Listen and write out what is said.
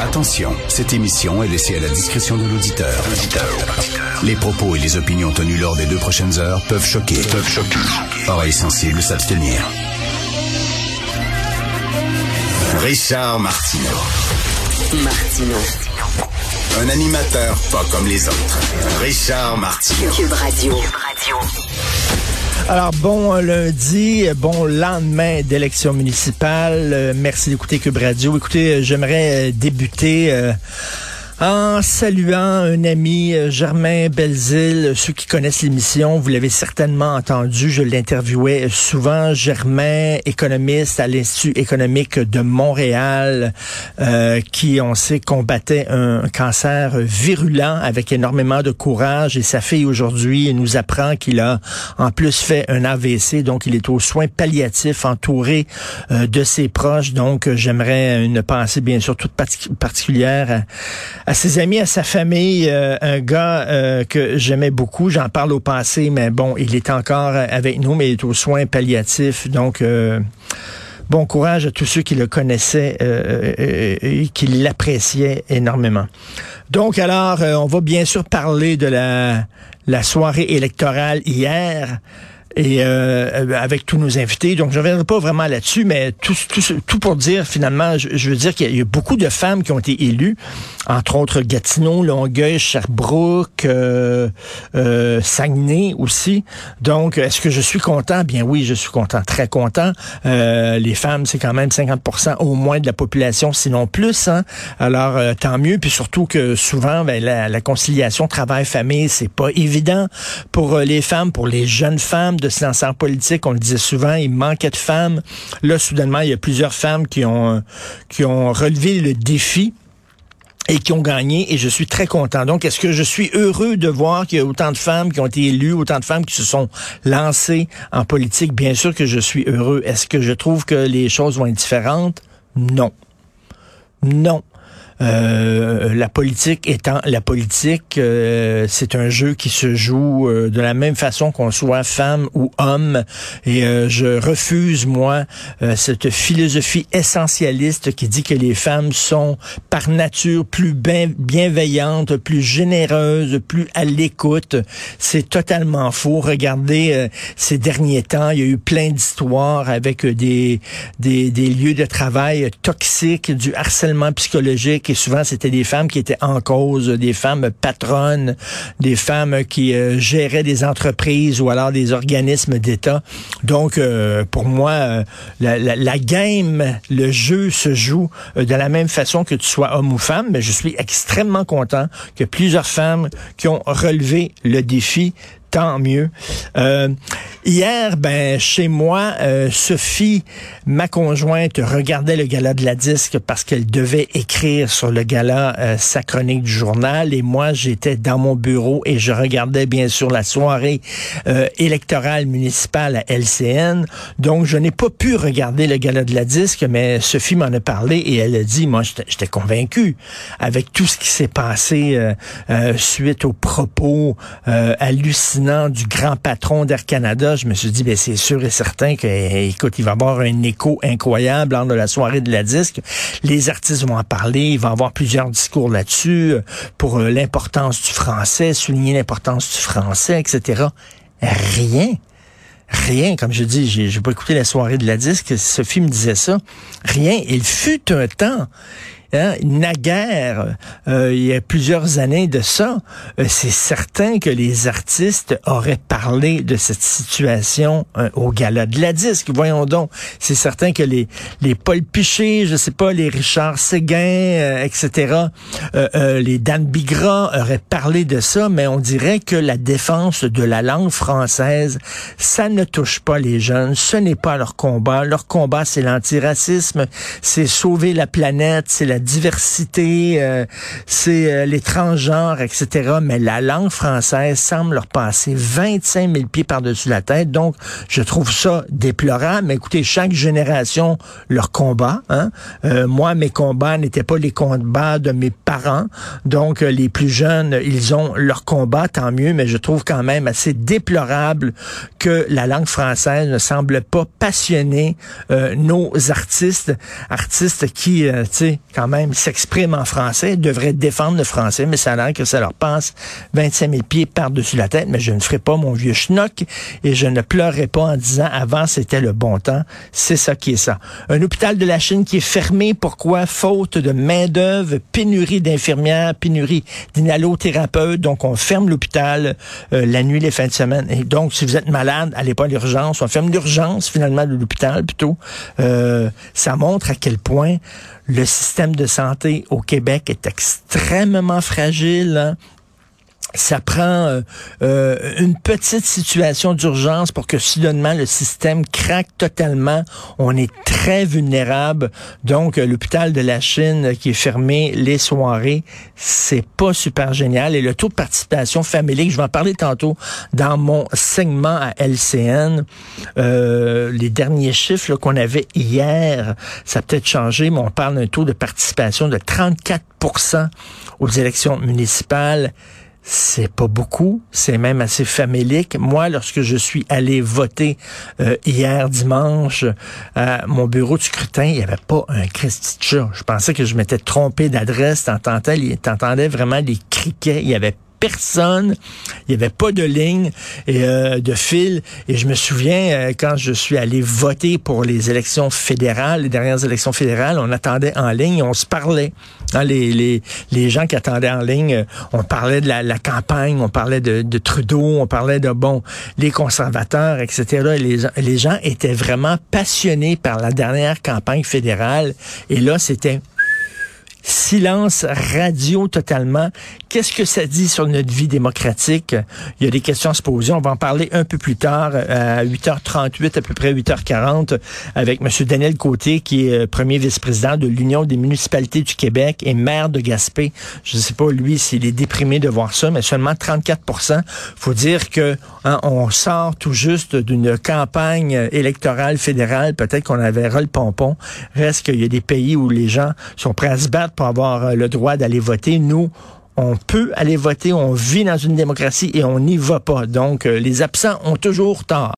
Attention, cette émission est laissée à la discrétion de l'auditeur. Les propos et les opinions tenues lors des deux prochaines heures peuvent choquer. Peuvent choquer. Oreilles sensibles s'abstenir. Richard Martineau. Martino. Un animateur pas comme les autres. Richard Martineau. Cube Radio. Alors, bon lundi, bon lendemain d'élection municipale. Euh, merci d'écouter Cube Radio. Écoutez, euh, j'aimerais euh, débuter en saluant un ami, euh, Germain Belzile. Ceux qui connaissent l'émission, vous l'avez certainement entendu, je l'interviewais souvent. Germain, économiste à l'Institut économique de Montréal, euh, qui, on sait, combattait un cancer virulent avec énormément de courage. Et sa fille, aujourd'hui, nous apprend qu'il a en plus fait un AVC, donc il est aux soins palliatifs, entouré euh, de ses proches. Donc, euh, j'aimerais une pensée, bien sûr, toute partic- particulière à ses amis, à sa famille, euh, un gars euh, que j'aimais beaucoup. J'en parle au passé, mais bon, il est encore avec nous, mais il est aux soins palliatifs. Donc, euh, bon courage à tous ceux qui le connaissaient euh, euh, et qui l'appréciaient énormément. Donc, alors, euh, on va bien sûr parler de la, la soirée électorale hier et euh, avec tous nos invités. Donc, je ne reviendrai pas vraiment là-dessus, mais tout, tout, tout pour dire, finalement, je, je veux dire qu'il y a beaucoup de femmes qui ont été élues, entre autres Gatineau, Longueuil, Sherbrooke, euh, euh, Saguenay aussi. Donc, est-ce que je suis content? Bien oui, je suis content, très content. Euh, les femmes, c'est quand même 50% au moins de la population, sinon plus. Hein? Alors, euh, tant mieux. Puis surtout que souvent, ben, la, la conciliation travail-famille, c'est pas évident pour euh, les femmes, pour les jeunes femmes se lancer en politique. On le disait souvent, il manquait de femmes. Là, soudainement, il y a plusieurs femmes qui ont, qui ont relevé le défi et qui ont gagné et je suis très content. Donc, est-ce que je suis heureux de voir qu'il y a autant de femmes qui ont été élues, autant de femmes qui se sont lancées en politique? Bien sûr que je suis heureux. Est-ce que je trouve que les choses vont être différentes? Non. Non. Euh, la politique étant la politique, euh, c'est un jeu qui se joue euh, de la même façon qu'on soit femme ou homme. Et euh, je refuse, moi, euh, cette philosophie essentialiste qui dit que les femmes sont par nature plus bien- bienveillantes, plus généreuses, plus à l'écoute. C'est totalement faux. Regardez ces derniers temps, il y a eu plein d'histoires avec des, des, des lieux de travail toxiques, du harcèlement psychologique et souvent c'était des femmes qui étaient en cause, des femmes patronnes, des femmes qui euh, géraient des entreprises ou alors des organismes d'État. Donc euh, pour moi, euh, la, la, la game, le jeu se joue euh, de la même façon que tu sois homme ou femme, mais je suis extrêmement content que plusieurs femmes qui ont relevé le défi Tant mieux. Euh, hier, ben chez moi, euh, Sophie, ma conjointe, regardait le gala de la disque parce qu'elle devait écrire sur le gala euh, sa chronique du journal et moi j'étais dans mon bureau et je regardais bien sûr la soirée euh, électorale municipale à LCN. Donc je n'ai pas pu regarder le gala de la disque, mais Sophie m'en a parlé et elle a dit, moi j'étais convaincu avec tout ce qui s'est passé euh, euh, suite aux propos euh, du grand patron d'Air Canada, je me suis dit, ben, c'est sûr et certain que, il va y avoir un écho incroyable lors de la soirée de la disque. Les artistes vont en parler, il va y avoir plusieurs discours là-dessus euh, pour euh, l'importance du français, souligner l'importance du français, etc. Rien. Rien, comme je dis, j'ai j'ai pas écouté la soirée de la disque, Sophie me disait ça. Rien. Il fut un temps Hein, naguère, euh, il y a plusieurs années de ça, euh, c'est certain que les artistes auraient parlé de cette situation euh, au gala de la disque. Voyons donc, c'est certain que les les Paul Piché, je sais pas, les Richard Séguin, euh, etc., euh, euh, les Dan Bigra auraient parlé de ça, mais on dirait que la défense de la langue française, ça ne touche pas les jeunes, ce n'est pas leur combat. Leur combat, c'est l'antiracisme, c'est sauver la planète, c'est la diversité, euh, c'est euh, les transgenres, etc. Mais la langue française semble leur passer 25 000 pieds par-dessus la tête. Donc, je trouve ça déplorable. Mais écoutez, chaque génération, leur combat. Hein? Euh, moi, mes combats n'étaient pas les combats de mes parents. Donc, euh, les plus jeunes, ils ont leur combat, tant mieux. Mais je trouve quand même assez déplorable que la langue française ne semble pas passionner euh, nos artistes, artistes qui, euh, tu sais, quand même s'expriment en français, devraient défendre le français, mais ça a l'air que ça leur passe 25 000 pieds par-dessus la tête. Mais je ne ferai pas mon vieux schnock et je ne pleurerai pas en disant avant c'était le bon temps. C'est ça qui est ça. Un hôpital de la Chine qui est fermé. Pourquoi? Faute de main-d'œuvre, pénurie d'infirmières, pénurie d'inhalothérapeutes. Donc, on ferme l'hôpital euh, la nuit, les fins de semaine. Et donc, si vous êtes malade, allez pas à l'urgence. On ferme l'urgence, finalement, de l'hôpital, plutôt. Euh, ça montre à quel point le système de santé au Québec est extrêmement fragile. Hein ça prend euh, euh, une petite situation d'urgence pour que soudainement le système craque totalement. On est très vulnérable. Donc, l'hôpital de la Chine qui est fermé les soirées, c'est pas super génial. Et le taux de participation familiale, je vais en parler tantôt dans mon segment à LCN. Euh, les derniers chiffres qu'on avait hier, ça a peut-être changé, mais on parle d'un taux de participation de 34% aux élections municipales c'est pas beaucoup, c'est même assez famélique. Moi, lorsque je suis allé voter euh, hier dimanche à mon bureau de scrutin, il n'y avait pas un Christy Je pensais que je m'étais trompé d'adresse. T'entendais vraiment les criquets. Il y avait personne. Il n'y avait pas de ligne et euh, de fil. Et je me souviens, euh, quand je suis allé voter pour les élections fédérales, les dernières élections fédérales, on attendait en ligne, on se parlait. Hein, les, les, les gens qui attendaient en ligne, euh, on parlait de la, la campagne, on parlait de, de, Trudeau, on parlait de, bon, les conservateurs, etc. les, les gens étaient vraiment passionnés par la dernière campagne fédérale. Et là, c'était silence radio totalement. Qu'est-ce que ça dit sur notre vie démocratique? Il y a des questions à se poser. On va en parler un peu plus tard, à 8h38, à peu près 8h40, avec M. Daniel Côté, qui est euh, premier vice-président de l'Union des municipalités du Québec et maire de Gaspé. Je ne sais pas, lui, s'il est déprimé de voir ça, mais seulement 34% faut dire que hein, on sort tout juste d'une campagne électorale fédérale. Peut-être qu'on avait le pompon. Reste qu'il y a des pays où les gens sont prêts à se battre avoir euh, le droit d'aller voter. Nous, on peut aller voter, on vit dans une démocratie et on n'y va pas. Donc, euh, les absents ont toujours tort.